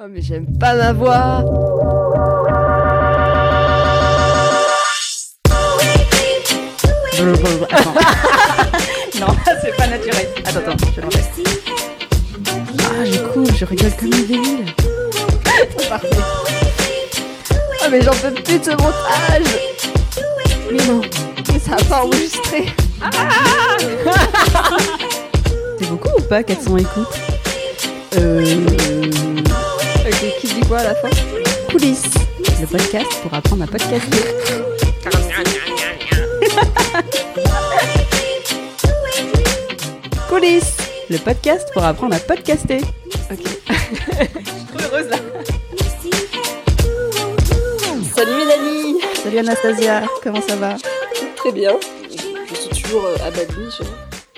Oh mais j'aime pas ma voix Attends. non, c'est pas naturel. Attends, attends, je vais Ah, du coup, je rigole comme une débile. Parfait. Oh mais j'en peux plus de ce montage Mais non, mais ça a pas enregistré C'est beaucoup ou pas 400 écoutes? Euh... Quoi à la fin Coulisses, le podcast pour apprendre à podcaster. Coulisses, le podcast pour apprendre à podcaster. Ok. Je suis trop heureuse là. Salut Mélanie Salut Anastasia, comment ça va Très bien. Je suis toujours euh, à Badly.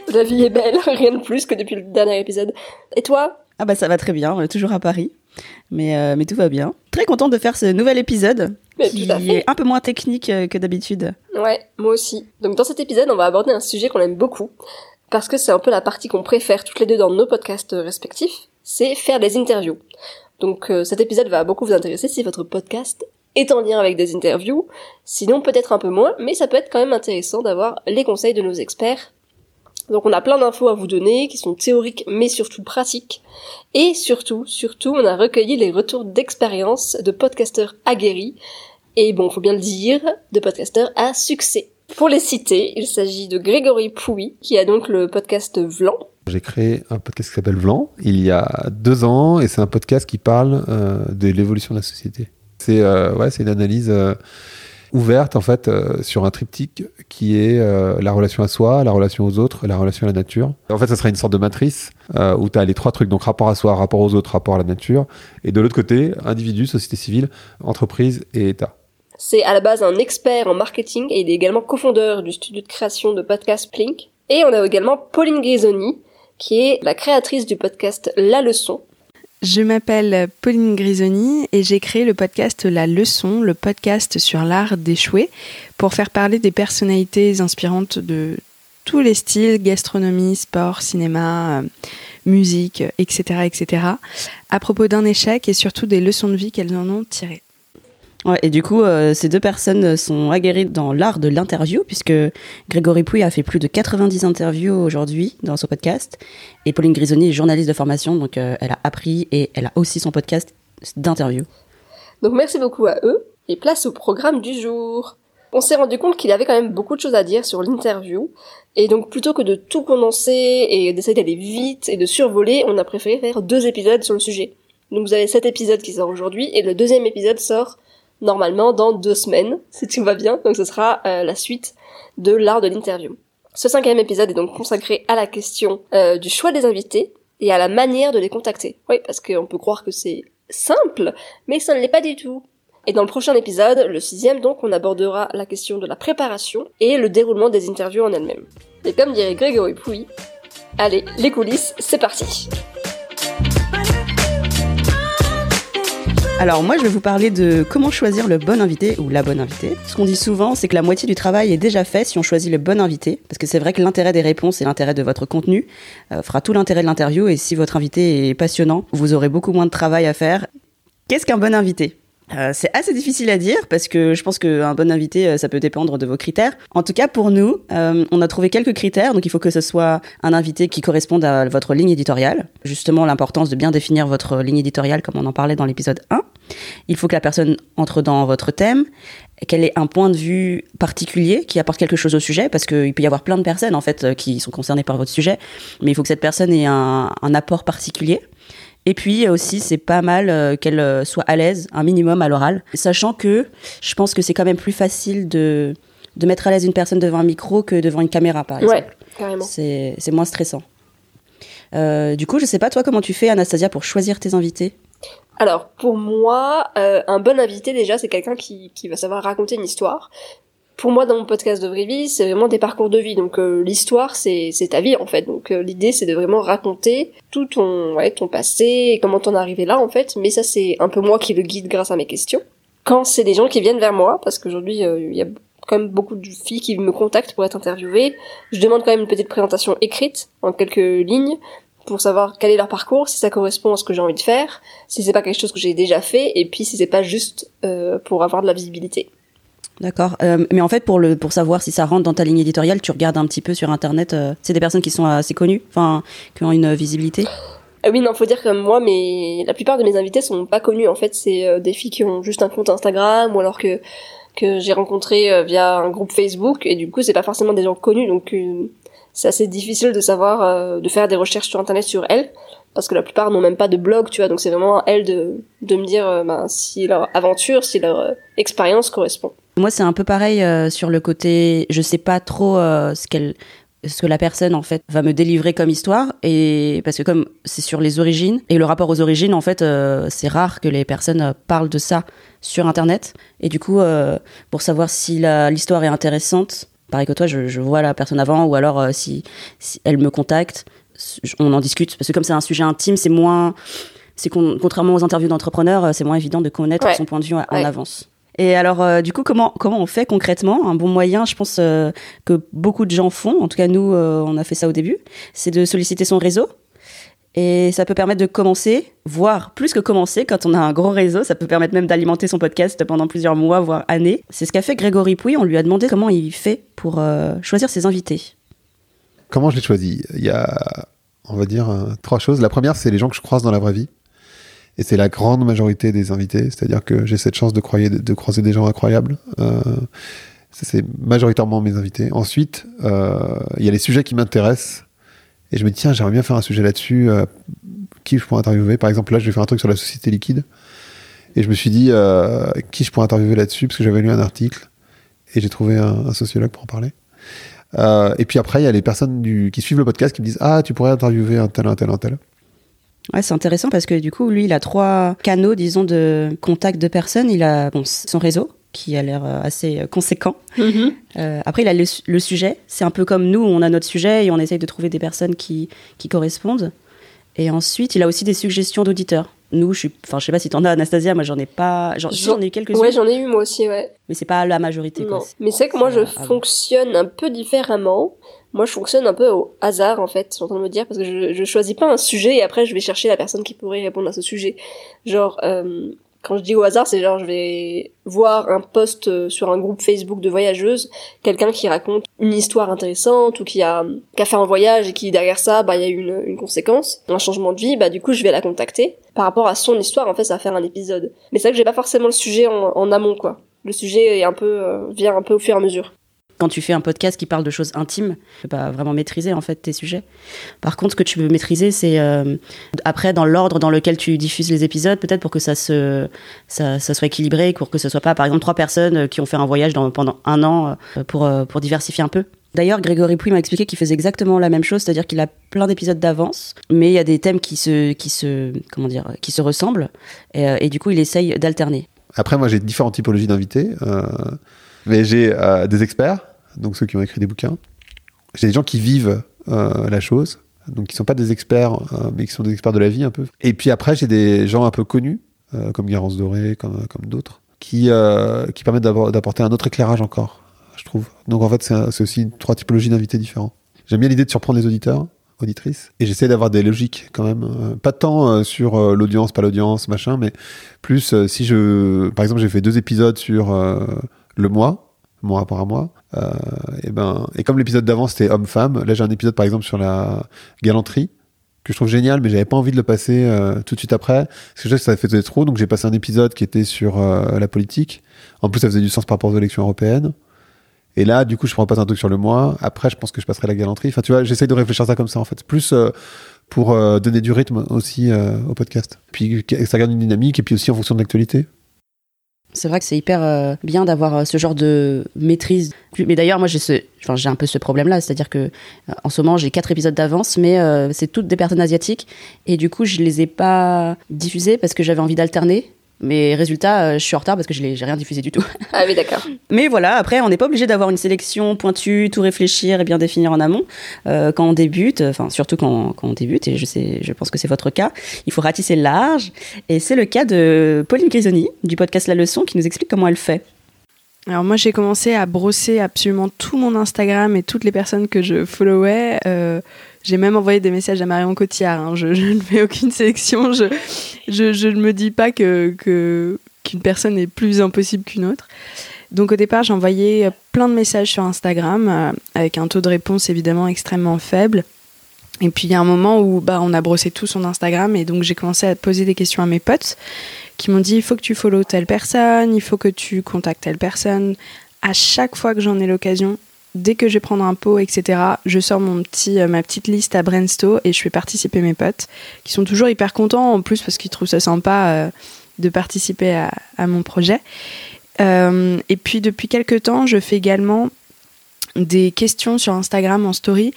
je- La vie est belle, rien de plus que depuis le dernier épisode. Et toi? Ah bah ça va très bien, on est toujours à Paris. Mais, euh, mais tout va bien. Très contente de faire ce nouvel épisode Mais qui est un peu moins technique euh, que d'habitude. Ouais, moi aussi. Donc dans cet épisode, on va aborder un sujet qu'on aime beaucoup, parce que c'est un peu la partie qu'on préfère toutes les deux dans nos podcasts respectifs, c'est faire des interviews. Donc euh, cet épisode va beaucoup vous intéresser si votre podcast est en lien avec des interviews, sinon peut-être un peu moins, mais ça peut être quand même intéressant d'avoir les conseils de nos experts. Donc on a plein d'infos à vous donner qui sont théoriques mais surtout pratiques. Et surtout, surtout, on a recueilli les retours d'expérience de podcasteurs aguerris et bon, faut bien le dire, de podcasteurs à succès. Pour les citer, il s'agit de Grégory Pouy, qui a donc le podcast Vlan. J'ai créé un podcast qui s'appelle Vlan il y a deux ans et c'est un podcast qui parle euh, de l'évolution de la société. C'est euh, une analyse euh, ouverte en fait euh, sur un triptyque qui est euh, la relation à soi, la relation aux autres, la relation à la nature. En fait, ça sera une sorte de matrice euh, où tu as les trois trucs donc rapport à soi, rapport aux autres, rapport à la nature et de l'autre côté, individu, société civile, entreprise et État. C'est à la base un expert en marketing et il est également cofondeur du studio de création de podcast Plink. Et on a également Pauline Grisoni, qui est la créatrice du podcast La Leçon. Je m'appelle Pauline Grisoni et j'ai créé le podcast La Leçon, le podcast sur l'art d'échouer, pour faire parler des personnalités inspirantes de tous les styles, gastronomie, sport, cinéma, euh, musique, etc., etc., à propos d'un échec et surtout des leçons de vie qu'elles en ont tirées. Ouais, et du coup, euh, ces deux personnes sont aguerries dans l'art de l'interview, puisque Grégory Pouy a fait plus de 90 interviews aujourd'hui dans son podcast, et Pauline Grisoni est journaliste de formation, donc euh, elle a appris et elle a aussi son podcast d'interview. Donc merci beaucoup à eux, et place au programme du jour. On s'est rendu compte qu'il avait quand même beaucoup de choses à dire sur l'interview, et donc plutôt que de tout condenser et d'essayer d'aller vite et de survoler, on a préféré faire deux épisodes sur le sujet. Donc vous avez cet épisode qui sort aujourd'hui, et le deuxième épisode sort normalement dans deux semaines, si tout va bien, donc ce sera euh, la suite de l'art de l'interview. Ce cinquième épisode est donc consacré à la question euh, du choix des invités et à la manière de les contacter. Oui, parce qu'on peut croire que c'est simple, mais ça ne l'est pas du tout. Et dans le prochain épisode, le sixième donc, on abordera la question de la préparation et le déroulement des interviews en elles-mêmes. Et comme dirait Grégory Pouy, allez, les coulisses, c'est parti Alors moi, je vais vous parler de comment choisir le bon invité ou la bonne invitée. Ce qu'on dit souvent, c'est que la moitié du travail est déjà fait si on choisit le bon invité, parce que c'est vrai que l'intérêt des réponses et l'intérêt de votre contenu euh, fera tout l'intérêt de l'interview, et si votre invité est passionnant, vous aurez beaucoup moins de travail à faire. Qu'est-ce qu'un bon invité? Euh, c'est assez difficile à dire parce que je pense qu'un bon invité, euh, ça peut dépendre de vos critères. En tout cas, pour nous, on a trouvé quelques critères. Donc, il faut que ce soit un invité qui corresponde à votre ligne éditoriale. Justement, l'importance de bien définir votre ligne éditoriale, comme on en parlait dans l'épisode 1. Il faut que la personne entre dans votre thème, qu'elle ait un point de vue particulier qui apporte quelque chose au sujet, parce qu'il peut y avoir plein de personnes en fait euh, qui sont concernées par votre sujet, mais il faut que cette personne ait un, un apport particulier. Et puis aussi, c'est pas mal euh, qu'elle euh, soit à l'aise, un minimum à l'oral, sachant que je pense que c'est quand même plus facile de, de mettre à l'aise une personne devant un micro que devant une caméra, par exemple. Ouais, carrément. C'est c'est moins stressant. Euh, du coup, je sais pas toi comment tu fais, Anastasia, pour choisir tes invités? Alors, pour moi, euh, un bon invité, déjà, c'est quelqu'un qui, va savoir raconter une histoire. Pour moi, dans mon podcast de Vraie Vie, c'est vraiment des parcours de vie. Donc, euh, l'histoire, c'est ta vie, en fait. Donc, euh, l'idée, c'est de vraiment raconter tout ton, passé et comment t'en es arrivé là, en fait. Mais ça, c'est un peu moi qui le guide grâce à mes questions. Quand c'est des gens qui viennent vers moi, parce qu'aujourd'hui, il y a quand même beaucoup de filles qui me contactent pour être interviewées, je demande quand même une petite présentation écrite, en quelques lignes, pour savoir quel est leur parcours, si ça correspond à ce que j'ai envie de faire, si c'est pas quelque chose que j'ai déjà fait, et puis si c'est pas juste euh, pour avoir de la visibilité. D'accord. Euh, mais en fait, pour le pour savoir si ça rentre dans ta ligne éditoriale, tu regardes un petit peu sur internet. euh, c'est des personnes qui sont assez connues, enfin, qui ont une visibilité? Ah oui, non, faut dire que moi, mais la plupart de mes invités sont pas connus. En fait, c'est euh, des filles qui ont juste un compte Instagram ou alors que que j'ai rencontré euh, via un groupe Facebook. Et du coup, c'est pas forcément des gens connus, donc euh, c'est assez difficile de savoir, euh, de faire des recherches sur internet sur elles, parce que la plupart n'ont même pas de blog, tu vois. Donc c'est vraiment à elles de de me dire euh, ben, si leur aventure, si leur euh, expérience correspond. Moi, c'est un peu pareil euh, sur le côté. Je sais pas trop ce qu'elle ce que la personne en fait va me délivrer comme histoire et parce que comme c'est sur les origines et le rapport aux origines en fait c'est rare que les personnes parlent de ça sur internet et du coup pour savoir si l'histoire est intéressante pareil que toi je, je vois la personne avant ou alors euh, si, si elle me contacte on en discute parce que comme c'est un sujet intime c'est moins c'est contrairement aux interviews d'entrepreneurs euh, c'est moins évident de connaître Ouais. son point de vue en, Ouais. avance et alors, euh, du coup, comment, comment on fait concrètement? Un bon moyen, je pense euh, que beaucoup de gens font, en tout cas nous, on a fait ça au début, c'est de solliciter son réseau. Et ça peut permettre de commencer, voire plus que commencer, quand on a un gros réseau, ça peut permettre même d'alimenter son podcast pendant plusieurs mois, voire années. C'est ce qu'a fait Grégory Pouy, on lui a demandé comment il fait pour euh, choisir ses invités. Comment je l'ai choisi? Il y a, on va dire, euh, trois choses. La première, c'est les gens que je croise dans la vraie vie. Et c'est la grande majorité des invités. C'est-à-dire que j'ai cette chance de, croiser des gens incroyables. Euh, c'est majoritairement mes invités. Ensuite, il y a les sujets qui m'intéressent. Et je me dis, tiens, j'aimerais bien faire un sujet là-dessus. euh, qui je pourrais interviewer Par exemple, là, je vais faire un truc sur la société liquide. Et je me suis dit, euh, qui je pourrais interviewer là-dessus Parce que j'avais lu un article. Et j'ai trouvé un, sociologue pour en parler. Euh, et puis après, il y a les personnes qui suivent le podcast qui me disent Ah, tu pourrais interviewer un tel, un tel, un tel. Ouais, c'est intéressant parce que du coup, lui, il a trois canaux, disons, de contact de personnes. Il a bon, son réseau, qui a l'air euh, assez euh, conséquent. Euh, après, il a le, su- le sujet. C'est un peu comme nous, on a notre sujet et on essaye de trouver des personnes qui, qui correspondent. Et ensuite, il a aussi des suggestions d'auditeurs. Nous, je suis, enfin, je sais pas si t'en as, Anastasia. Moi, j'en ai pas. J'en, ai eu quelques-unes, Ouais, j'en ai eu moi aussi, ouais. mais c'est pas la majorité. Non. Quoi. Mais c'est que moi, je fonctionne un peu différemment. Moi, je fonctionne un peu au hasard, en fait, je suis en train de me dire, parce que je, je choisis pas un sujet et après, je vais chercher la personne qui pourrait répondre à ce sujet. Genre, euh, quand je dis au hasard, c'est genre, je vais voir un post euh, sur un groupe Facebook de voyageuses, quelqu'un qui raconte une histoire intéressante ou qui a, qui a fait un voyage et qui, derrière ça, bah, il y a eu une, une conséquence, un changement de vie, bah, du coup, je vais la contacter. Par rapport à son histoire, en fait, ça va faire un épisode. Mais c'est vrai que j'ai pas forcément le sujet en, en amont, quoi. Le sujet est un peu, euh, vient un peu au fur et à mesure. Quand tu fais un podcast qui parle de choses intimes, tu peux pas vraiment maîtriser en fait tes sujets. Par contre, ce que tu peux maîtriser, c'est euh, après dans l'ordre dans lequel tu diffuses les épisodes, peut-être pour que ça se ça, soit équilibré, pour que ce soit pas par exemple trois personnes euh, qui ont fait un voyage pendant un an euh, pour pour diversifier un peu. D'ailleurs, Grégory Pouy m'a expliqué qu'il faisait exactement la même chose, c'est-à-dire qu'il a plein d'épisodes d'avance, mais il y a des thèmes qui se qui se comment dire qui se ressemblent et, du coup il essaye d'alterner. Après, moi, j'ai différentes typologies d'invités. mais j'ai des experts, donc ceux qui ont écrit des bouquins. J'ai des gens qui vivent euh, la chose, donc qui sont pas des experts, euh, mais qui sont des experts de la vie un peu. Et puis après, j'ai des gens un peu connus, euh, comme Garance Doré, comme, comme d'autres, qui, qui permettent d'apporter un autre éclairage encore, je trouve. Donc en fait, c'est aussi trois typologies d'invités différents. J'aime bien l'idée de surprendre les auditeurs, auditrices, et j'essaie d'avoir des logiques quand même. pas tant sur l'audience, pas l'audience, machin, mais plus si je. Par exemple, j'ai fait deux épisodes sur le mois, mon rapport à moi. Euh, et ben, et comme l'épisode d'avant c'était homme-femme, là j'ai un épisode par exemple sur la galanterie que je trouve génial, mais j'avais pas envie de le passer euh, tout de suite après parce que je sais que ça faisait trop. Donc j'ai passé un épisode qui était sur euh, la politique. En plus, ça faisait du sens par rapport aux élections européennes. Et là, du coup, je prends pas un truc sur le mois. Après, je pense que je passerai la galanterie. Enfin, tu vois, j'essaye de réfléchir ça comme ça en fait, plus pour donner du rythme aussi au podcast. Puis ça garde une dynamique et puis aussi en fonction de l'actualité. C'est vrai que c'est hyper euh, bien d'avoir euh, ce genre de maîtrise. Mais d'ailleurs, moi, j'ai un peu ce problème-là, c'est-à-dire que euh, en ce moment, j'ai quatre épisodes d'avance, mais c'est toutes des personnes asiatiques, et du coup, je les ai pas diffusées parce que j'avais envie d'alterner. Mais résultat, euh, je suis en retard parce que je j'ai rien diffusé du tout. Ah oui, d'accord. Mais voilà, après, on n'est pas obligé d'avoir une sélection pointue, tout réfléchir et bien définir en amont. Euh, quand on débute, enfin surtout quand, quand on débute, et je sais, je pense que c'est votre cas, il faut ratisser large. Et c'est le cas de Pauline Grisoni du podcast La Leçon qui nous explique comment elle fait. Alors moi j'ai commencé à brosser absolument tout mon Instagram et toutes les personnes que je followais euh, J'ai même envoyé des messages à Marion Cotillard. hein. Je, ne fais aucune sélection. Je, ne me dis pas que qu'une personne est plus impossible qu'une autre. Donc au départ, j'ai envoyé plein de messages sur Instagram euh, avec un taux de réponse évidemment extrêmement faible. Et puis il y a un moment où bah, on a brossé tout son Instagram et donc j'ai commencé à poser des questions à mes potes qui m'ont dit il faut que tu follow telle personne, il faut que tu contactes telle personne. À chaque fois que j'en ai l'occasion, dès que je vais prendre un pot, etc., je sors mon petit, euh, ma petite liste à Brainstorm et je fais participer mes potes qui sont toujours hyper contents en plus parce qu'ils trouvent ça sympa euh, de participer à, mon projet. Euh, et puis depuis quelques temps, je fais également des questions sur Instagram en story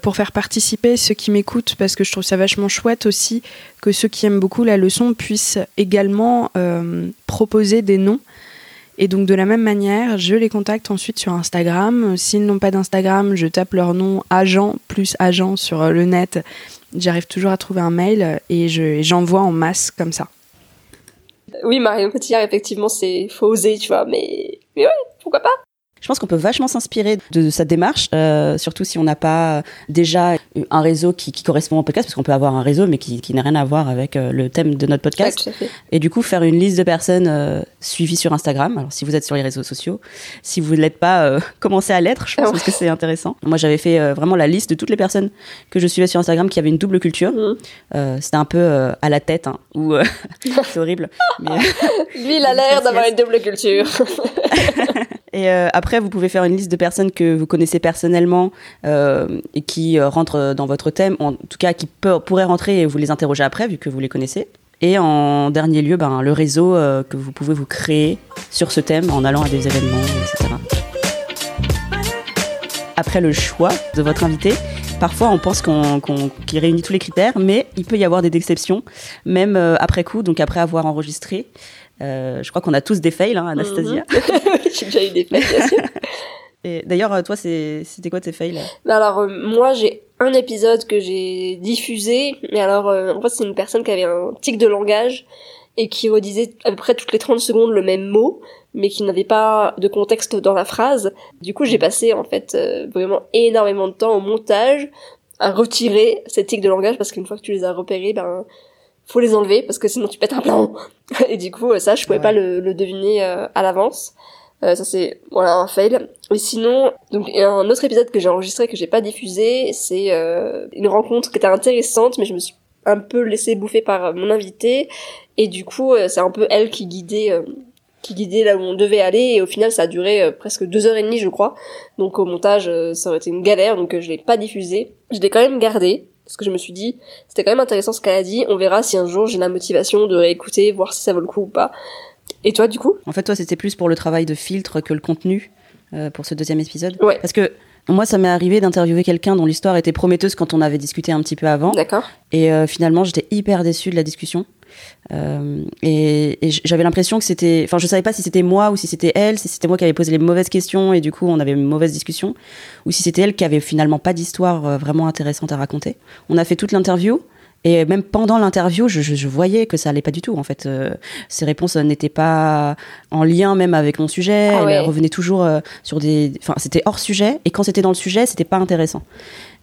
pour faire participer ceux qui m'écoutent parce que je trouve ça vachement chouette aussi que ceux qui aiment beaucoup la leçon puissent également proposer des noms. Et donc de la même manière, je les contacte ensuite sur Instagram. S'ils n'ont pas d'Instagram, je tape leur nom agent plus agent sur euh, le net. J'arrive toujours à trouver un mail et je- et j'envoie en masse comme ça. Oui, Marion Cotillard, effectivement, c'est faut oser, tu vois, mais mais ouais, pourquoi pas? Je pense qu'on peut vachement s'inspirer de sa démarche, euh, surtout si on n'a pas déjà un réseau qui, qui correspond au podcast, parce qu'on peut avoir un réseau mais qui, qui n'a rien à voir avec euh, le thème de notre Ouais, podcast. fait. Et du coup, faire une liste de personnes euh, suivies sur Instagram. Alors, si vous êtes sur les réseaux sociaux, si vous ne l'êtes pas, euh, commencez à l'être, je pense, parce que c'est intéressant. Moi, j'avais fait euh, vraiment la liste de toutes les personnes que je suivais sur Instagram qui avaient une double culture. Mhm. Euh, C'était un peu à la tête, hein, ou c'est horrible. Mais, Lui, il a l'air d'avoir une double culture. Et euh, après, vous pouvez faire une liste de personnes que vous connaissez personnellement euh, et qui euh, rentrent dans votre thème, en tout cas qui peut- pourraient rentrer et vous les interroger après, vu que vous les connaissez. Et en dernier lieu, ben, le réseau euh, que vous pouvez vous créer sur ce thème en allant à des événements, etc. Après le choix de votre invité, parfois on pense qu'on qu'on- qu'il réunit tous les critères, mais il peut y avoir des exceptions, même euh, après coup, donc après avoir enregistré. Euh, je crois qu'on a tous des fails, hein, Anastasia. J'ai déjà eu des faits, bien sûr. Et d'ailleurs, euh, toi, c'était quoi tes fails Mais alors, euh, moi, j'ai un épisode que j'ai diffusé, mais alors, euh, en fait, c'est une personne qui avait un tic de langage et qui redisait à peu près toutes les 30 secondes le même mot, mais qui n'avait pas de contexte dans la phrase. Du coup, j'ai passé, en fait, euh, vraiment énormément de temps au montage à retirer ces tics de langage, parce qu'une fois que tu les as repérés, ben, faut les enlever, parce que sinon tu pètes un plomb. et du coup, euh, ça, je pouvais Ouais. pas le, le deviner euh, à l'avance. Euh, ça c'est voilà un fail. Et sinon, donc il y a un autre épisode que j'ai enregistré que j'ai pas diffusé, c'est euh, une rencontre qui était intéressante, mais je me suis un peu laissé bouffer par mon invité et du coup euh, c'est un peu elle qui guidait euh, qui guidait là où on devait aller et au final ça a duré euh, presque deux heures et demie je crois. Donc au montage ça aurait été une galère donc je l'ai pas diffusé. Je l'ai quand même gardé parce que je me suis dit c'était quand même intéressant ce qu'elle a dit. On verra si un jour j'ai la motivation de réécouter, voir si ça vaut le coup ou pas. Et toi du coup En fait, toi, c'était plus pour le travail de filtre que le contenu euh, pour ce deuxième épisode. Ouais. Parce que moi, ça m'est arrivé d'interviewer quelqu'un dont l'histoire était prometteuse quand on avait discuté un petit peu avant. D'accord. Et euh, finalement, j'étais hyper déçue de la discussion. Euh, et j'avais l'impression que c'était. Enfin, je savais pas si c'était moi ou si c'était elle, si c'était moi qui avait posé les mauvaises questions et du coup on avait une mauvaise discussion, ou si c'était elle qui avait finalement pas d'histoire vraiment intéressante à raconter. On a fait toute l'interview. Et même pendant l'interview, je, je- je voyais que ça allait pas du tout. En fait, Euh, ces réponses euh, n'étaient pas en lien même avec mon sujet. Ah ouais. Elles revenaient toujours euh, sur des. Enfin, c'était hors sujet. Et quand c'était dans le sujet, c'était pas intéressant.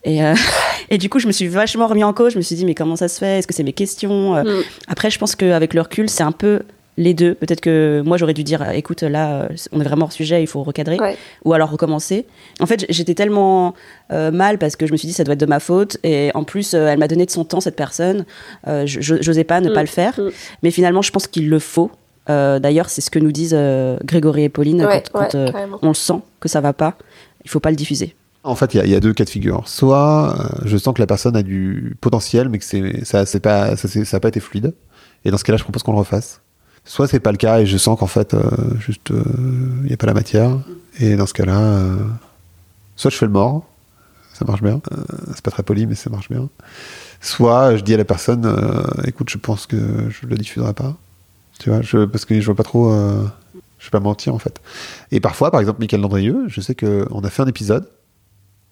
Et, euh, et du coup, je me suis vachement remis en cause. Je me suis dit, mais comment ça se fait? Est-ce que c'est mes questions? Mm. Après, je pense qu'avec le recul, c'est un peu les deux. Peut-être que moi, j'aurais dû dire, écoute, là, euh, on est vraiment hors sujet, il faut recadrer. Ouais. Ou alors recommencer. En fait, j'étais tellement euh, mal parce que je me suis dit, ça doit être de ma faute. Et en plus, euh, elle m'a donné de son temps, cette personne. Euh, J'osais pas ne Mm. pas le faire. Mm. Mais finalement, je pense qu'il le faut. Euh, D'ailleurs, c'est ce que nous disent euh, Grégory et Pauline Ouais, quand, ouais, euh, on le sent que ça va pas. Il faut pas le diffuser. En fait, il y a- il y, a deux cas de figure. Soit euh, je sens que la personne a du potentiel, mais que c'est ça, c'est pas, ça, c'est- ça a pas été fluide. Et dans ce cas-là, je propose qu'on le refasse. Soit c'est pas le cas et je sens qu'en fait, euh, juste, euh, il n'y a pas la matière. Et dans ce cas-là, euh, soit je fais le mort, ça marche bien. C'est pas très poli, mais ça marche bien. Soit je dis à la personne, écoute, je pense que je le diffuserai pas. Tu vois, parce que je vois pas trop. euh, je vais pas mentir en fait. Et parfois, par exemple, Michael Landrieux, je sais qu'on a fait un épisode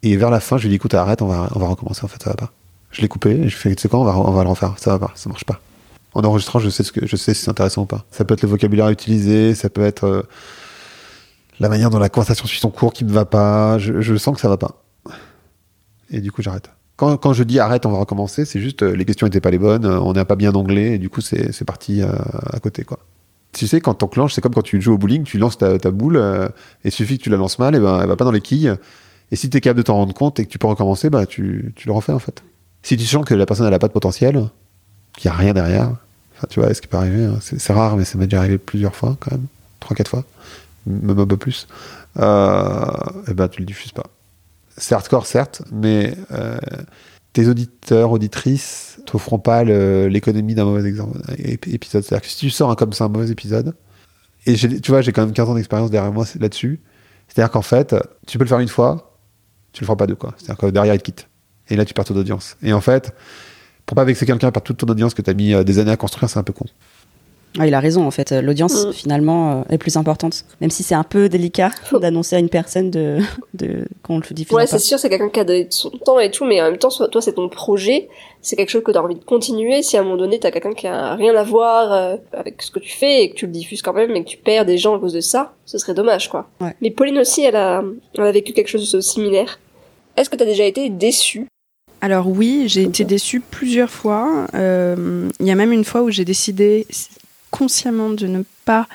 et vers la fin, je lui dis écoute, arrête, on va, on va recommencer. En fait, ça va pas. Je l'ai coupé et je fais tu sais quoi, on va, on va le refaire. Ça va pas, ça marche pas. En enregistrant, je sais ce que, je sais si c'est intéressant ou pas. Ça peut être le vocabulaire utilisé, ça peut être euh, la manière dont la conversation suit son cours qui me va pas. Je, sens que ça va pas. Et du coup, j'arrête. quand, je dis arrête, on va recommencer, c'est juste euh, les questions étaient pas les bonnes, euh, on n'a pas bien anglais, et du coup, c'est parti à côté, quoi. Tu sais, quand t'enclenches, c'est comme quand tu joues au bowling, tu lances ta, boule, et il suffit que tu la lances mal, et ben, elle va pas dans les quilles. Et si t'es capable de t'en rendre compte et que tu peux recommencer, bah, tu, tu le refais, en fait. Si tu sens que la personne, elle a pas de potentiel, qu'il y a rien derrière, enfin, tu vois, ce qui peut arriver, hein, c'est rare, mais ça m'est déjà arrivé plusieurs fois, quand même. Trois, quatre fois. Même un peu plus. Euh, et ben, tu le diffuses pas. C'est hardcore, certes, mais euh, tes auditeurs, auditrices t'offront pas l'économie d'un mauvais épisode. C'est-à-dire que si tu sors un, comme ça un mauvais épisode, et tu vois, j'ai quand même 15 ans d'expérience derrière moi là-dessus, c'est-à-dire qu'en fait, tu peux le faire une fois, tu le feras pas deux, quoi. C'est-à-dire que derrière, il te quitte. Et là, tu perds ton audience. Et en fait, pour pas vexer quelqu'un, perdre toute ton audience que tu as mis euh, des années à construire, c'est un peu con. Ah, il a raison, en fait. L'audience, Mm. finalement, euh, est plus importante. Même si c'est un peu délicat d'annoncer à une personne de, de, qu'on le diffuse Ouais, c'est sûr, c'est quelqu'un qui a donné de son temps et tout, mais en même temps, toi, c'est ton projet, c'est quelque chose que t'as envie de continuer. Si à un moment donné, t'as quelqu'un qui a rien à voir euh, avec ce que tu fais et que tu le diffuses quand même et que tu perds des gens à cause de ça, ce serait dommage, quoi. Ouais. Mais Pauline aussi, elle a, elle a vécu quelque chose de similaire. Est-ce que t'as déjà été déçue? Alors oui, j'ai été déçue plusieurs fois. Euh, Il y a même une fois où j'ai décidé consciemment de ne pas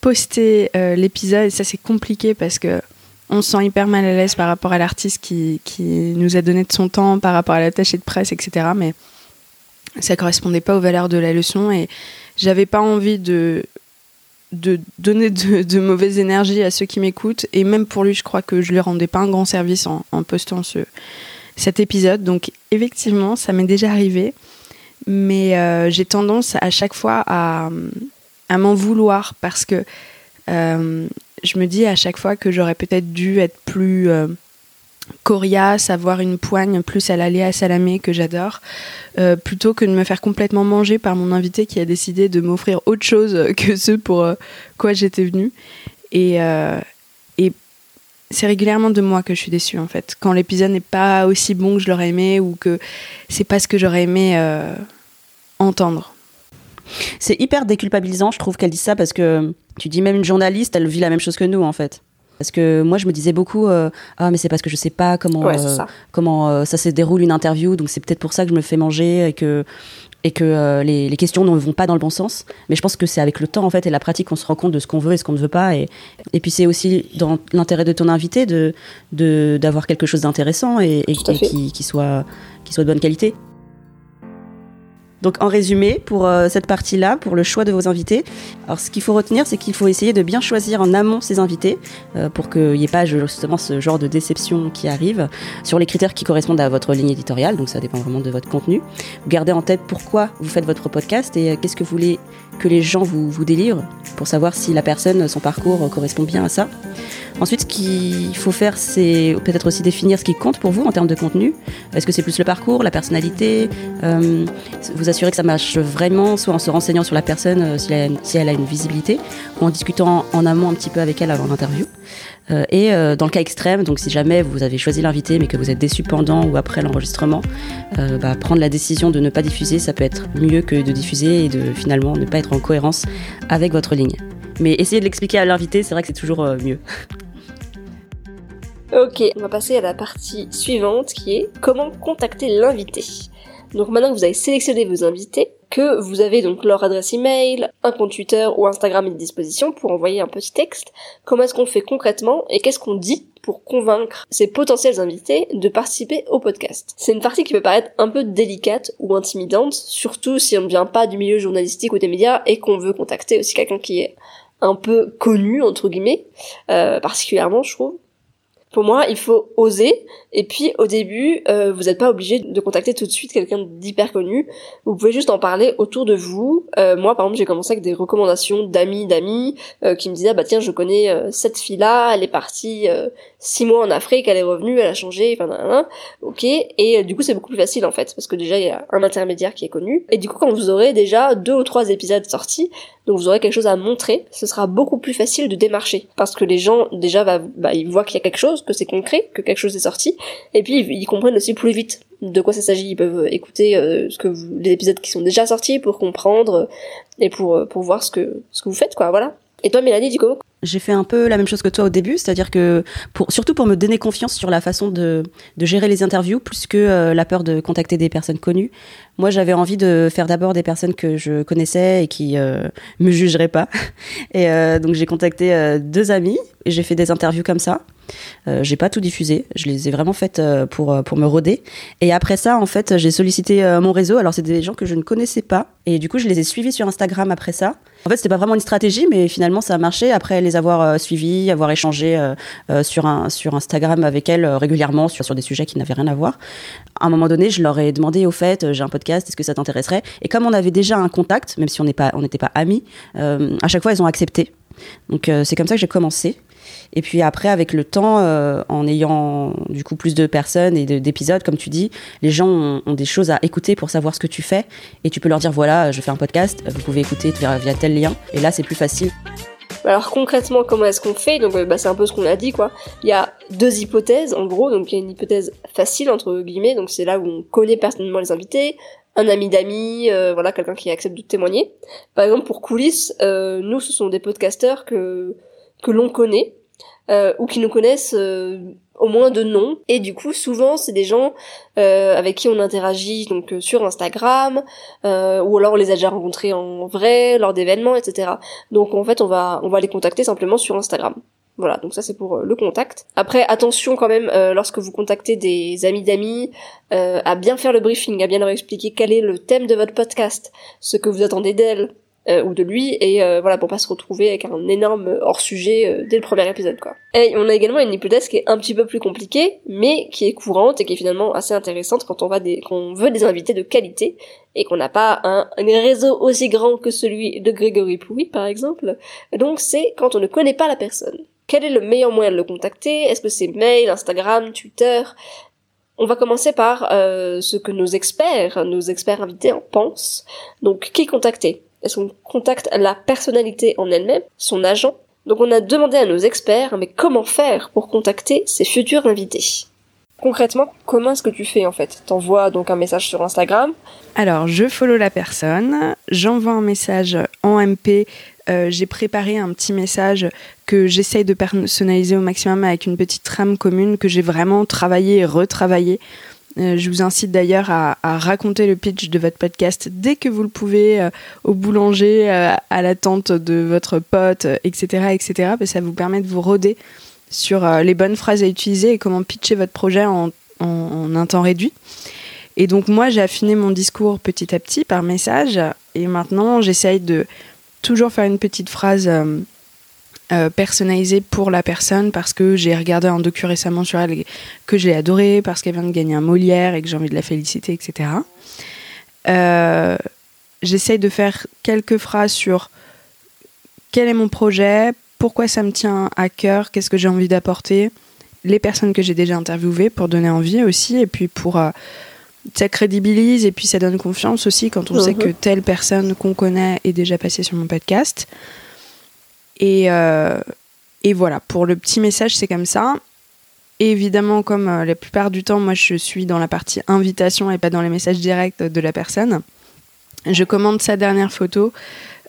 poster euh, l'épisode. Et ça, c'est compliqué parce que on se sent hyper mal à l'aise par rapport à l'artiste qui, qui nous a donné de son temps, par rapport à l'attaché de presse, etc. Mais ça correspondait pas aux valeurs de la leçon et j'avais pas envie de de donner de, de mauvaises énergies à ceux qui m'écoutent et même pour lui je crois que je lui rendais pas un grand service en, en postant ce, cet épisode. Donc effectivement, ça m'est déjà arrivé, mais euh, j'ai tendance à chaque fois à, m'en vouloir parce que euh, je me dis à chaque fois que j'aurais peut-être dû être plus euh, coriace, avoir une poigne plus à la Léa Salamé que j'adore, plutôt que de me faire complètement manger par mon invité qui a décidé de m'offrir autre chose que ce pour quoi j'étais venue. Et c'est régulièrement de moi que je suis déçue en fait. Quand l'épisode n'est pas aussi bon que je l'aurais aimé ou que c'est pas ce que j'aurais aimé euh, entendre. C'est hyper déculpabilisant, je trouve qu'elle dit ça parce que tu dis même une journaliste, elle vit la même chose que nous en fait. Parce que moi, je me disais beaucoup, euh, ah mais c'est parce que je sais pas comment Ouais, euh, ça. comment euh, ça se déroule une interview, donc c'est peut-être pour ça que je me fais manger et que et que euh, les, les questions ne vont pas dans le bon sens. Mais je pense que c'est avec le temps en fait et la pratique qu'on se rend compte de ce qu'on veut et ce qu'on ne veut pas. Et, et puis c'est aussi dans l'intérêt de ton invité de d'avoir quelque chose d'intéressant et, qui soit qui soit de bonne qualité. Donc en résumé, pour euh, cette partie-là, pour le choix de vos invités, alors ce qu'il faut retenir, c'est qu'il faut essayer de bien choisir en amont ses invités euh, pour qu'il n'y ait pas justement ce genre de déception qui arrive sur les critères qui correspondent à votre ligne éditoriale, donc ça dépend vraiment de votre contenu. Gardez en tête pourquoi vous faites votre podcast et euh, qu'est-ce que vous voulez que les gens vous, délivrent pour savoir si la personne, son parcours correspond bien à ça. Ensuite, ce qu'il faut faire, c'est peut-être aussi définir ce qui compte pour vous en termes de contenu. Est-ce que c'est plus le parcours, la personnalité euh, Vous assurer que ça marche vraiment, soit en se renseignant sur la personne, euh, si, elle a, une visibilité, ou en discutant en amont un petit peu avec elle avant l'interview. Euh, et dans le cas extrême, donc si jamais vous avez choisi l'invité mais que vous êtes déçu pendant ou après l'enregistrement, bah, prendre la décision de ne pas diffuser, ça peut être mieux que de diffuser et de finalement ne pas être en cohérence avec votre ligne. Mais essayez de l'expliquer à l'invité, c'est vrai que c'est toujours mieux. Ok, on va passer à la partie suivante qui est comment contacter l'invité. Donc maintenant que vous avez sélectionné vos invités, que vous avez donc leur adresse email, un compte Twitter ou Instagram à disposition pour envoyer un petit texte, comment est-ce qu'on fait concrètement et qu'est-ce qu'on dit pour convaincre ces potentiels invités de participer au podcast? C'est une partie qui peut paraître un peu délicate ou intimidante, surtout si on ne vient pas du milieu journalistique ou des médias et qu'on veut contacter aussi quelqu'un qui est un peu connu entre guillemets, euh, particulièrement je trouve. Pour moi, il faut oser. Et puis, au début, euh, vous n'êtes pas obligé de contacter tout de suite quelqu'un d'hyper connu. Vous pouvez juste en parler autour de vous. Euh, moi, par exemple, j'ai commencé avec des recommandations d'amis, d'amis, euh, qui me disaient, ah, bah tiens, je connais euh, cette fille-là, elle est partie euh, six mois en Afrique, elle est revenue, elle a changé, enfin, nan, ok. Et euh, du coup, c'est beaucoup plus facile en fait, parce que déjà, il y a un intermédiaire qui est connu. Et du coup, quand vous aurez déjà deux ou trois épisodes sortis, donc vous aurez quelque chose à montrer, ce sera beaucoup plus facile de démarcher. Parce que les gens, déjà, bah, ils voient qu'il y a quelque chose, que c'est concret, que quelque chose est sorti, et puis ils, comprennent aussi plus vite de quoi ça s'agit. Ils peuvent écouter euh, ce que les épisodes qui sont déjà sortis pour comprendre euh, et pour, euh, pour voir ce que, ce que vous faites, quoi, voilà. Et toi, Mélanie, du coup j'ai fait un peu la même chose que toi au début, c'est-à-dire que pour, surtout pour me donner confiance sur la façon de, de gérer les interviews, plus que euh, la peur de contacter des personnes connues. Moi, j'avais envie de faire d'abord des personnes que je connaissais et qui euh, me jugeraient pas. Et donc j'ai contacté deux amis et j'ai fait des interviews comme ça. Euh, j'ai pas tout diffusé, je les ai vraiment faites euh, pour euh, pour me roder. Et après ça, en fait, j'ai sollicité mon réseau. Alors c'est des gens que je ne connaissais pas et du coup je les ai suivis sur Instagram après ça. En fait, c'était pas vraiment une stratégie, mais finalement ça a marché. Après les avoir suivis, avoir échangé sur un sur Instagram avec elles régulièrement sur sur des sujets qui n'avaient rien à voir. À un moment donné, je leur ai demandé au fait, j'ai un podcast, est-ce que ça t'intéresserait? Et comme on avait déjà un contact, même si on n'était pas amis, à chaque fois elles ont accepté. Donc c'est comme ça que j'ai commencé. Et puis après, avec le temps, euh, en ayant du coup plus de personnes et de- d'épisodes, comme tu dis, les gens ont, des choses à écouter pour savoir ce que tu fais. Et tu peux leur dire voilà, je fais un podcast, vous pouvez écouter via, via tel lien. Et là, c'est plus facile. Alors concrètement, comment est-ce qu'on fait? Donc bah, c'est un peu ce qu'on a dit quoi. Il y a deux hypothèses en gros. Donc il y a une hypothèse facile entre guillemets. Donc c'est là où on connaît personnellement les invités, un ami d'amis, euh, voilà quelqu'un qui accepte de témoigner. Par exemple pour coulisses, euh, nous ce sont des podcasteurs que que l'on connaît euh, ou qui nous connaissent euh, au moins de nom. Et du coup souvent c'est des gens euh, avec qui on interagit donc euh, sur Instagram euh, ou alors on les a déjà rencontrés en vrai lors d'événements etc. Donc en fait, on va on va les contacter simplement sur Instagram. Voilà, donc ça c'est pour le contact. Après, attention quand même lorsque vous contactez des amis d'amis, à bien faire le briefing, à bien leur expliquer quel est le thème de votre podcast, ce que vous attendez d'elle euh, ou de lui, et euh, voilà pour pas se retrouver avec un énorme hors sujet euh, dès le premier épisode quoi. Et on a également une hypothèse qui est un petit peu plus compliquée, mais qui est courante et qui est finalement assez intéressante quand on va des quand on veut des invités de qualité et qu'on n'a pas un, un réseau aussi grand que celui de Grégory Pouy, par exemple. Donc c'est quand on ne connaît pas la personne. Quel est le meilleur moyen de le contacter? Est-ce que c'est mail, Instagram, Twitter? On va commencer par euh, ce que nos experts, nos experts invités en pensent. Donc qui contacter? Est-ce qu'on contacte la personnalité en elle-même, son agent Donc on a demandé à nos experts, mais comment faire pour contacter ces futurs invités? Concrètement, comment est-ce que tu fais en fait? T'envoies donc un message sur Instagram, Alors, je follow la personne, j'envoie un message en MP. euh, j'ai préparé un petit message que j'essaye de personnaliser au maximum avec une petite trame commune que j'ai vraiment travaillé et retravaillé. Euh, je vous incite d'ailleurs à, raconter le pitch de votre podcast dès que vous le pouvez euh, au boulanger, euh, à la tante de votre pote, etc., etc. ça vous permet de vous roder sur les bonnes phrases à utiliser et comment pitcher votre projet en- en un temps réduit. Et donc moi, j'ai affiné mon discours petit à petit par message. Et maintenant, j'essaye de toujours faire une petite phrase euh, personnalisée pour la personne parce que j'ai regardé un docu récemment sur elle que j'ai adoré, parce qu'elle vient de gagner un Molière et que j'ai envie de la féliciter, etc. Euh, j'essaye de faire quelques phrases sur quel est mon projet, pourquoi ça me tient à cœur, qu'est-ce que j'ai envie d'apporter, les personnes que j'ai déjà interviewées pour donner envie aussi, et puis pour euh, ça crédibilise et puis ça donne confiance aussi quand on sait Mhm. que telle personne qu'on connaît est déjà passée sur mon podcast. Et, euh, et voilà, pour le petit message, c'est comme ça. Et évidemment, comme euh, la plupart du temps, moi je suis dans la partie invitation et pas dans les messages directs de la personne, je commande sa dernière photo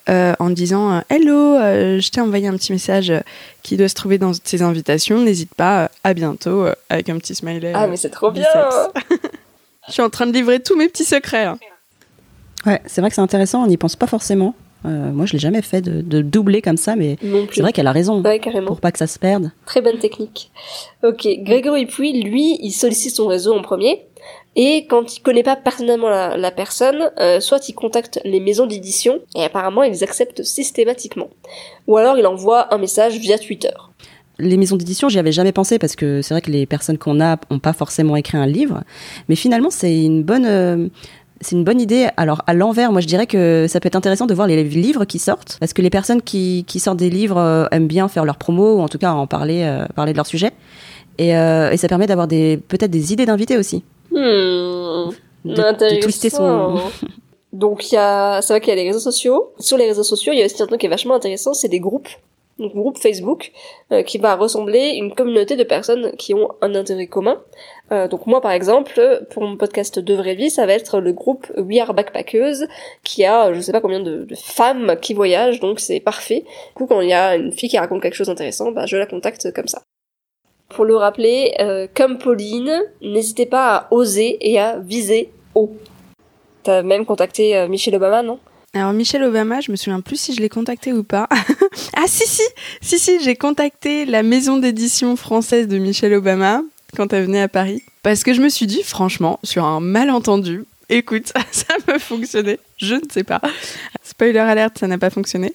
euh, en disant Hello, euh, je t'ai envoyé un petit message qui doit se trouver dans tes invitations, n'hésite pas, à bientôt, euh, avec un petit smiley. Ah mais c'est trop bien biceps. Je suis en train de livrer tous mes petits secrets. hein. Ouais, c'est vrai que c'est intéressant, on n'y pense pas forcément. Euh, moi, je l'ai jamais fait de, de doubler comme ça, mais c'est vrai qu'elle a raison. Ouais, carrément. Pour pas que ça se perde. Très bonne technique. Ok, Grégory Puy, lui, il sollicite son réseau en premier. Et quand il connaît pas personnellement la, la personne, euh, soit il contacte les maisons d'édition, et apparemment ils acceptent systématiquement. Ou alors il envoie un message via Twitter. Les maisons d'édition, j'y avais jamais pensé parce que c'est vrai que les personnes qu'on a ont pas forcément écrit un livre, mais finalement c'est une bonne, euh, c'est une bonne idée. Alors à l'envers, moi je dirais que ça peut être intéressant de voir les livres qui sortent, parce que les personnes qui, qui sortent des livres euh, aiment bien faire leur promo ou en tout cas en parler, euh, parler de leur sujet, et, euh, et ça permet d'avoir des peut-être des idées d'invités aussi. Hmm. De, de Intéressant. twister son. Donc il y a, c'est vrai qu'il y a les réseaux sociaux. Sur les réseaux sociaux, il y a aussi un truc qui est vachement intéressant, c'est des groupes. donc groupe Facebook, qui va ressembler à une communauté de personnes qui ont un intérêt commun. Euh, donc moi par exemple, pour mon podcast de vraie vie, ça va être le groupe We Are Backpackers, qui a je sais pas combien de, femmes qui voyagent, donc c'est parfait. Du coup quand il y a une fille qui raconte quelque chose d'intéressant, bah, je la contacte comme ça. Pour le rappeler, euh, comme Pauline, n'hésitez pas à oser et à viser haut. T'as même contacté euh, Michelle Obama, non? Alors Michelle Obama, je me souviens plus si je l'ai contacté ou pas. ah si si, si si, j'ai contacté la maison d'édition française de Michelle Obama quand elle venait à Paris parce que je me suis dit franchement sur un malentendu, écoute, ça me fonctionnait, je ne sais pas. Spoiler alerte, ça n'a pas fonctionné.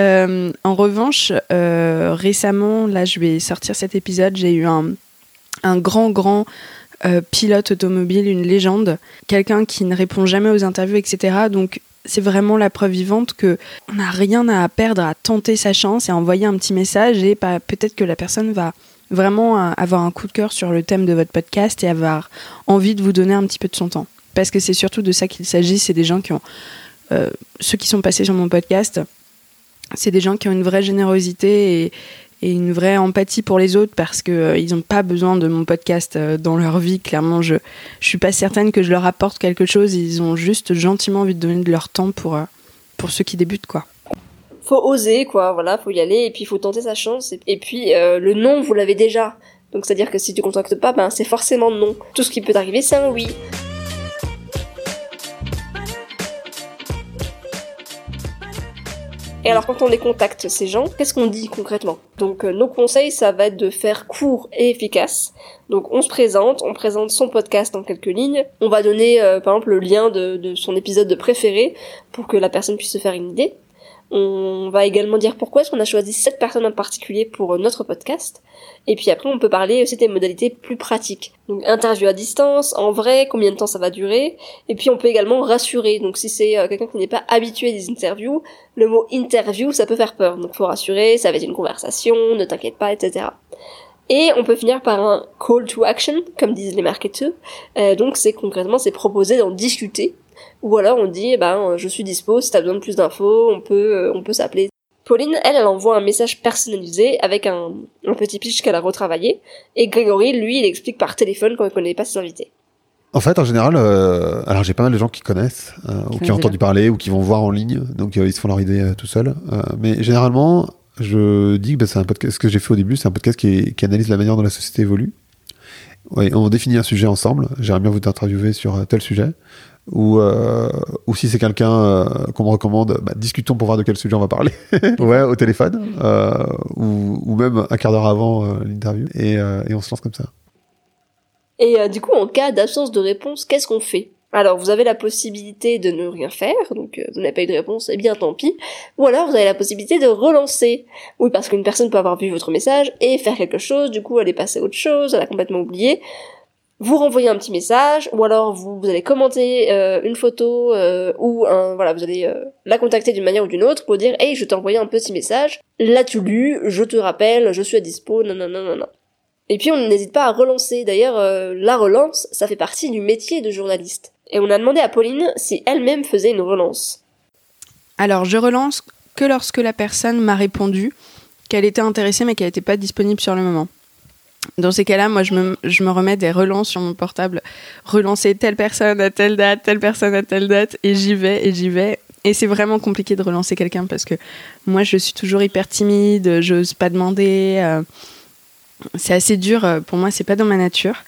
Euh, en revanche, euh, récemment, là je vais sortir cet épisode, j'ai eu un, un grand grand euh, pilote automobile, une légende, quelqu'un qui ne répond jamais aux interviews, etc. Donc c'est vraiment la preuve vivante que on n'a rien à perdre à tenter sa chance et à envoyer un petit message et peut-être que la personne va vraiment avoir un coup de cœur sur le thème de votre podcast et avoir envie de vous donner un petit peu de son temps. Parce que c'est surtout de ça qu'il s'agit, c'est des gens qui ont... Euh, ceux qui sont passés sur mon podcast, c'est des gens qui ont une vraie générosité et, une vraie empathie pour les autres parce que euh, n'ont pas besoin de mon podcast euh, dans leur vie. Clairement, je je suis pas certaine que je leur apporte quelque chose. Ils ont juste gentiment envie de donner de leur temps pour pour ceux qui débutent quoi. Faut oser quoi, voilà, faut y aller et puis faut tenter sa chance et, puis le non vous l'avez déjà. Donc c'est à dire que si tu contactes pas, ben c'est forcément non. Tout ce qui peut arriver c'est un oui. Et alors quand on les contacte, ces gens, qu'est-ce qu'on dit concrètement? Donc euh, nos conseils, ça va être de faire court et efficace. Donc on se présente, on présente son podcast en quelques lignes. On va donner euh, par exemple le lien de, de son épisode de préféré pour que la personne puisse se faire une idée. On va également dire pourquoi est-ce qu'on a choisi cette personne en particulier pour euh, notre podcast. Et puis après, on peut parler aussi des modalités plus pratiques. Donc interview à distance, en vrai, combien de temps ça va durer. Et puis on peut également rassurer. Donc si c'est euh, quelqu'un qui n'est pas habitué des interviews, le mot interview, ça peut faire peur. Donc faut rassurer, ça va être une conversation, ne t'inquiète pas, etc. Et on peut finir par un call to action, comme disent les marketeurs. Euh, donc c'est concrètement, c'est proposer d'en discuter ou alors on dit, eh ben, je suis dispo, si t'as besoin de plus d'infos, on peut, euh, on peut s'appeler. Pauline, elle, elle envoie un message personnalisé avec un, un petit pitch qu'elle a retravaillé. Et Grégory, lui, il explique par téléphone quand il connaît pas ses invités. En fait, en général, euh, alors j'ai pas mal de gens qui connaissent, euh, ou qui ont entendu parler, ou qui vont voir en ligne, donc ils se font leur idée tout seuls. mais généralement, je dis que bah, c'est un podcast, ce que j'ai fait au début, c'est un podcast qui, qui, analyse la manière dont la société évolue. On définit un sujet ensemble. J'aimerais bien vous interviewer sur tel sujet ou euh, ou si c'est quelqu'un euh, qu'on me recommande, bah, discutons pour voir de quel sujet on va parler. ouais, au téléphone euh, ou, ou même un quart d'heure avant euh, l'interview et, et on se lance comme ça. Et du coup, en cas d'absence de réponse, qu'est-ce qu'on fait? Alors, vous avez la possibilité de ne rien faire, donc vous n'avez pas eu de réponse, eh bien tant pis. Ou alors, vous avez la possibilité de relancer. Oui, parce qu'une personne peut avoir vu votre message et faire quelque chose, du coup, elle est passée à autre chose, elle a complètement oublié vous renvoyez un petit message ou alors vous, allez commenter euh, une photo euh, ou voilà vous allez euh, la contacter d'une manière ou d'une autre pour dire hey je t'ai envoyé un petit message. L'as-tu lu? Je te rappelle je suis à dispo et puis on n'hésite pas à relancer. D'ailleurs la relance ça fait partie du métier de journaliste. Et on a demandé à Pauline si elle-même faisait une relance. Alors je relance que lorsque la personne m'a répondu qu'elle était intéressée mais qu'elle n'était pas disponible sur le moment dans ces cas-là, moi, je me, je me remets des relances sur mon portable. Relancer telle personne à telle date, telle personne à telle date, et j'y vais, et j'y vais. Et c'est vraiment compliqué de relancer quelqu'un parce que moi, je suis toujours hyper timide, j'ose pas demander. Euh, c'est assez dur. Euh, pour moi, c'est pas dans ma nature.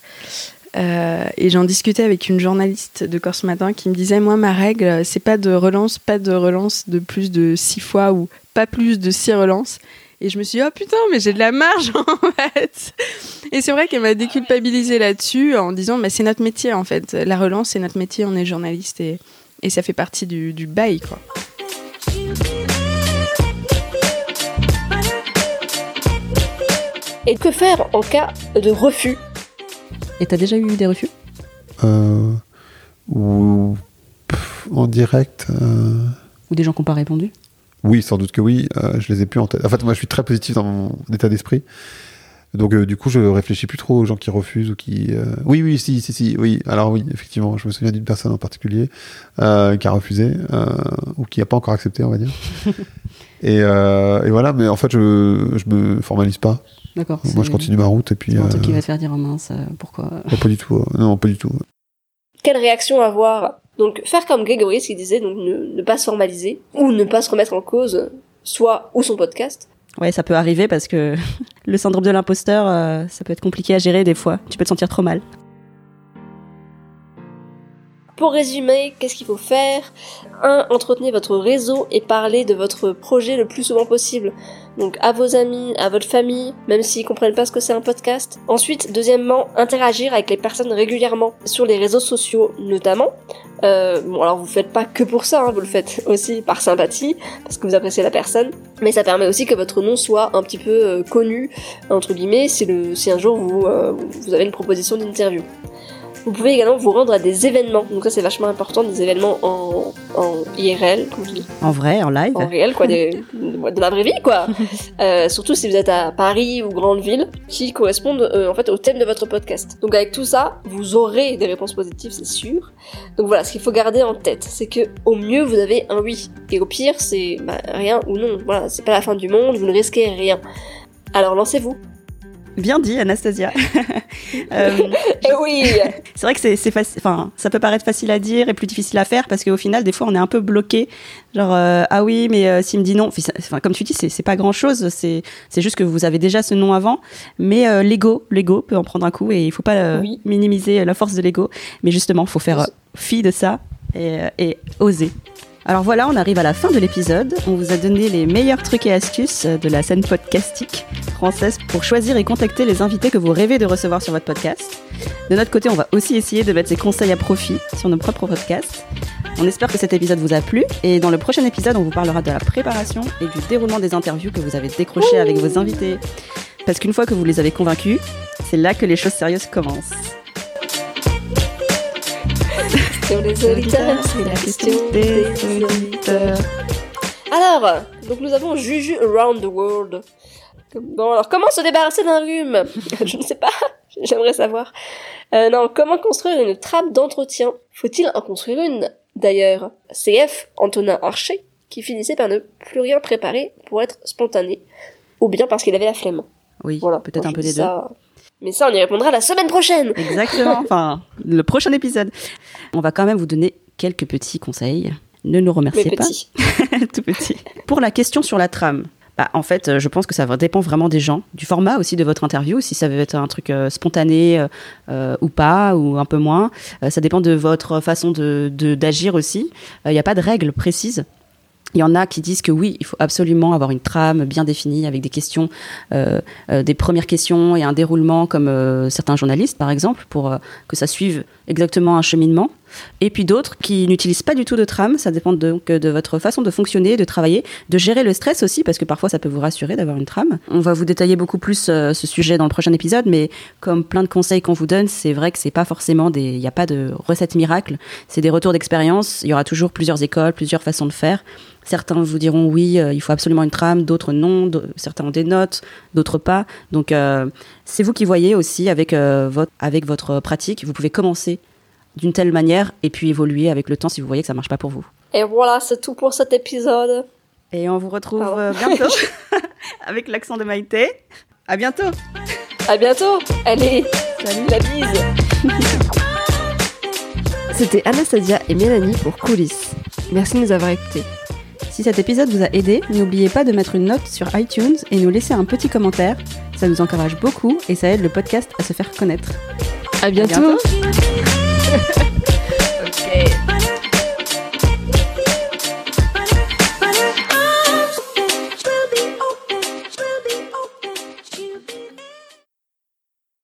Euh, et j'en discutais avec une journaliste de Corse Matin qui me disait Moi, ma règle, c'est pas de relance, pas de relance de plus de six fois ou pas plus de six relances. Et je me suis dit, oh putain, mais j'ai de la marge en fait. Et c'est vrai qu'elle m'a déculpabilisé là-dessus en disant, mais c'est notre métier en fait. La relance, c'est notre métier, on est journaliste et, et ça fait partie du, du bail quoi. Et que faire en cas de refus? Et t'as déjà eu des refus? Euh, Ou en direct euh... Ou des gens qui n'ont pas répondu? Oui, sans doute que oui. Euh, je les ai plus en tête. En fait, moi, je suis très positif dans mon état d'esprit. Donc euh, du coup, je réfléchis plus trop aux gens qui refusent ou qui. euh, Oui, oui, si, si, si, oui. Alors oui, effectivement, je me souviens d'une personne en particulier euh, qui a refusé euh, ou qui n'a pas encore accepté, on va dire. et, euh, et voilà, mais en fait, je je me formalise pas. D'accord. Moi, je continue ma route et puis. C'est un truc euh, qui va te faire dire, oh mince, pourquoi? oh, pas du tout. Non, pas du tout. Quelle réaction avoir Donc faire comme Grégory, ce qu'il disait, donc ne, ne pas se formaliser ou ne pas se remettre en cause, soit ou son podcast. Ouais, ça peut arriver parce que le syndrome de l'imposteur, euh, ça peut être compliqué à gérer des fois. Tu peux te sentir trop mal. Pour résumer, qu'est-ce qu'il faut faire? 1. Entretenez votre réseau et parlez de votre projet le plus souvent possible. Donc à vos amis, à votre famille, même s'ils comprennent pas ce que c'est un podcast. Ensuite, deuxièmement, interagir avec les personnes régulièrement sur les réseaux sociaux notamment. Euh, bon alors vous faites pas que pour ça, hein, vous le faites aussi par sympathie, parce que vous appréciez la personne, mais ça permet aussi que votre nom soit un petit peu euh, connu, entre guillemets, si, le, si un jour vous, euh, vous avez une proposition d'interview. Vous pouvez également vous rendre à des événements, donc ça c'est vachement important, des événements en, en IRL, comme je dis, En vrai, en live. en réel, quoi, des, de la vraie vie, quoi. Euh, surtout si vous êtes à Paris ou grande ville, qui correspondent euh, en fait au thème de votre podcast. Donc avec tout ça, vous aurez des réponses positives, c'est sûr. Donc voilà, ce qu'il faut garder en tête, c'est que au mieux vous avez un oui, et au pire c'est bah, rien ou non. Voilà, c'est pas la fin du monde, vous ne risquez rien. Alors lancez-vous. Bien dit, Anastasia. Euh, Eh oui c'est vrai que c'est, c'est faci- enfin, ça peut paraître facile à dire et plus difficile à faire parce qu'au final, des fois, on est un peu bloqué. Genre, euh, ah oui, mais euh, s'il me dit non, Enfin, comme tu dis, c'est, pas grand chose. C'est, juste que vous avez déjà ce nom avant. Mais euh, l'ego, l'ego peut en prendre un coup et il faut pas Oui. minimiser la force de l'ego. Mais justement, faut faire fi de ça et, et oser. Alors voilà, on arrive à la fin de l'épisode. On vous a donné les meilleurs trucs et astuces de la scène podcastique française pour choisir et contacter les invités que vous rêvez de recevoir sur votre podcast. De notre côté, on va aussi essayer de mettre ces conseils à profit sur nos propres podcasts. On espère que cet épisode vous a plu et dans le prochain épisode, on vous parlera de la préparation et du déroulement des interviews que vous avez décrochées avec vos invités. Parce qu'une fois que vous les avez convaincus, c'est là que les choses sérieuses commencent. Sur les auditeurs, c'est la question des auditeurs. Alors, donc nous avons Juju Around the World. Bon, alors comment se débarrasser d'un rhume? Je ne sais pas, j'aimerais savoir. Euh, non, comment construire une trappe d'entretien? Faut-il en construire une? D'ailleurs, CF Antonin Archer, qui finissait par ne plus rien préparer pour être spontané, ou bien parce qu'il avait la flemme. Oui, Voilà, peut-être un peu des deux. Mais ça, on y répondra la semaine prochaine Exactement, enfin, le prochain épisode. On va quand même vous donner quelques petits conseils. Ne nous Mais remerciez pas. petit. tout petit. Pour la question sur la trame, bah, en fait, euh, je pense que ça dépend vraiment des gens, du format aussi de votre interview, si ça veut être un truc euh, spontané euh, ou pas, ou un peu moins. Euh, ça dépend de votre façon de de- d'agir aussi. Il n'y a pas de règles précises. Il y en a qui disent que oui, il faut absolument avoir une trame bien définie avec des questions, euh, euh, des premières questions et un déroulement comme euh, certains journalistes par exemple, pour que ça suive exactement un cheminement. Et puis d'autres qui n'utilisent pas du tout de trame, ça dépend donc de votre façon de fonctionner, de travailler, de gérer le stress aussi, parce que parfois ça peut vous rassurer d'avoir une trame. On va vous détailler beaucoup plus euh, ce sujet dans le prochain épisode, mais comme plein de conseils qu'on vous donne, c'est vrai que c'est pas forcément des, il n'y a pas de recette miracle, c'est des retours d'expérience. Il y aura toujours plusieurs écoles, plusieurs façons de faire. Certains vous diront oui, euh, il faut absolument une trame, d'autres non, certains ont des notes, d'autres pas. Donc euh, c'est vous qui voyez aussi avec, euh, votre, avec votre pratique. Vous pouvez commencer d'une telle manière et puis évoluer avec le temps si vous voyez que ça marche pas pour vous. Et voilà, c'est tout pour cet épisode. Et on vous retrouve Pardon. euh, bientôt avec l'accent de Maïté. À bientôt. À bientôt Allez, Salut. la bise C'était Anastasia et Mélanie pour Coulisses. Merci de nous avoir écoutés. Si cet épisode vous a aidé, n'oubliez pas de mettre une note sur iTunes et nous laisser un petit commentaire. Ça nous encourage beaucoup et ça aide le podcast à se faire connaître. À bientôt. ok.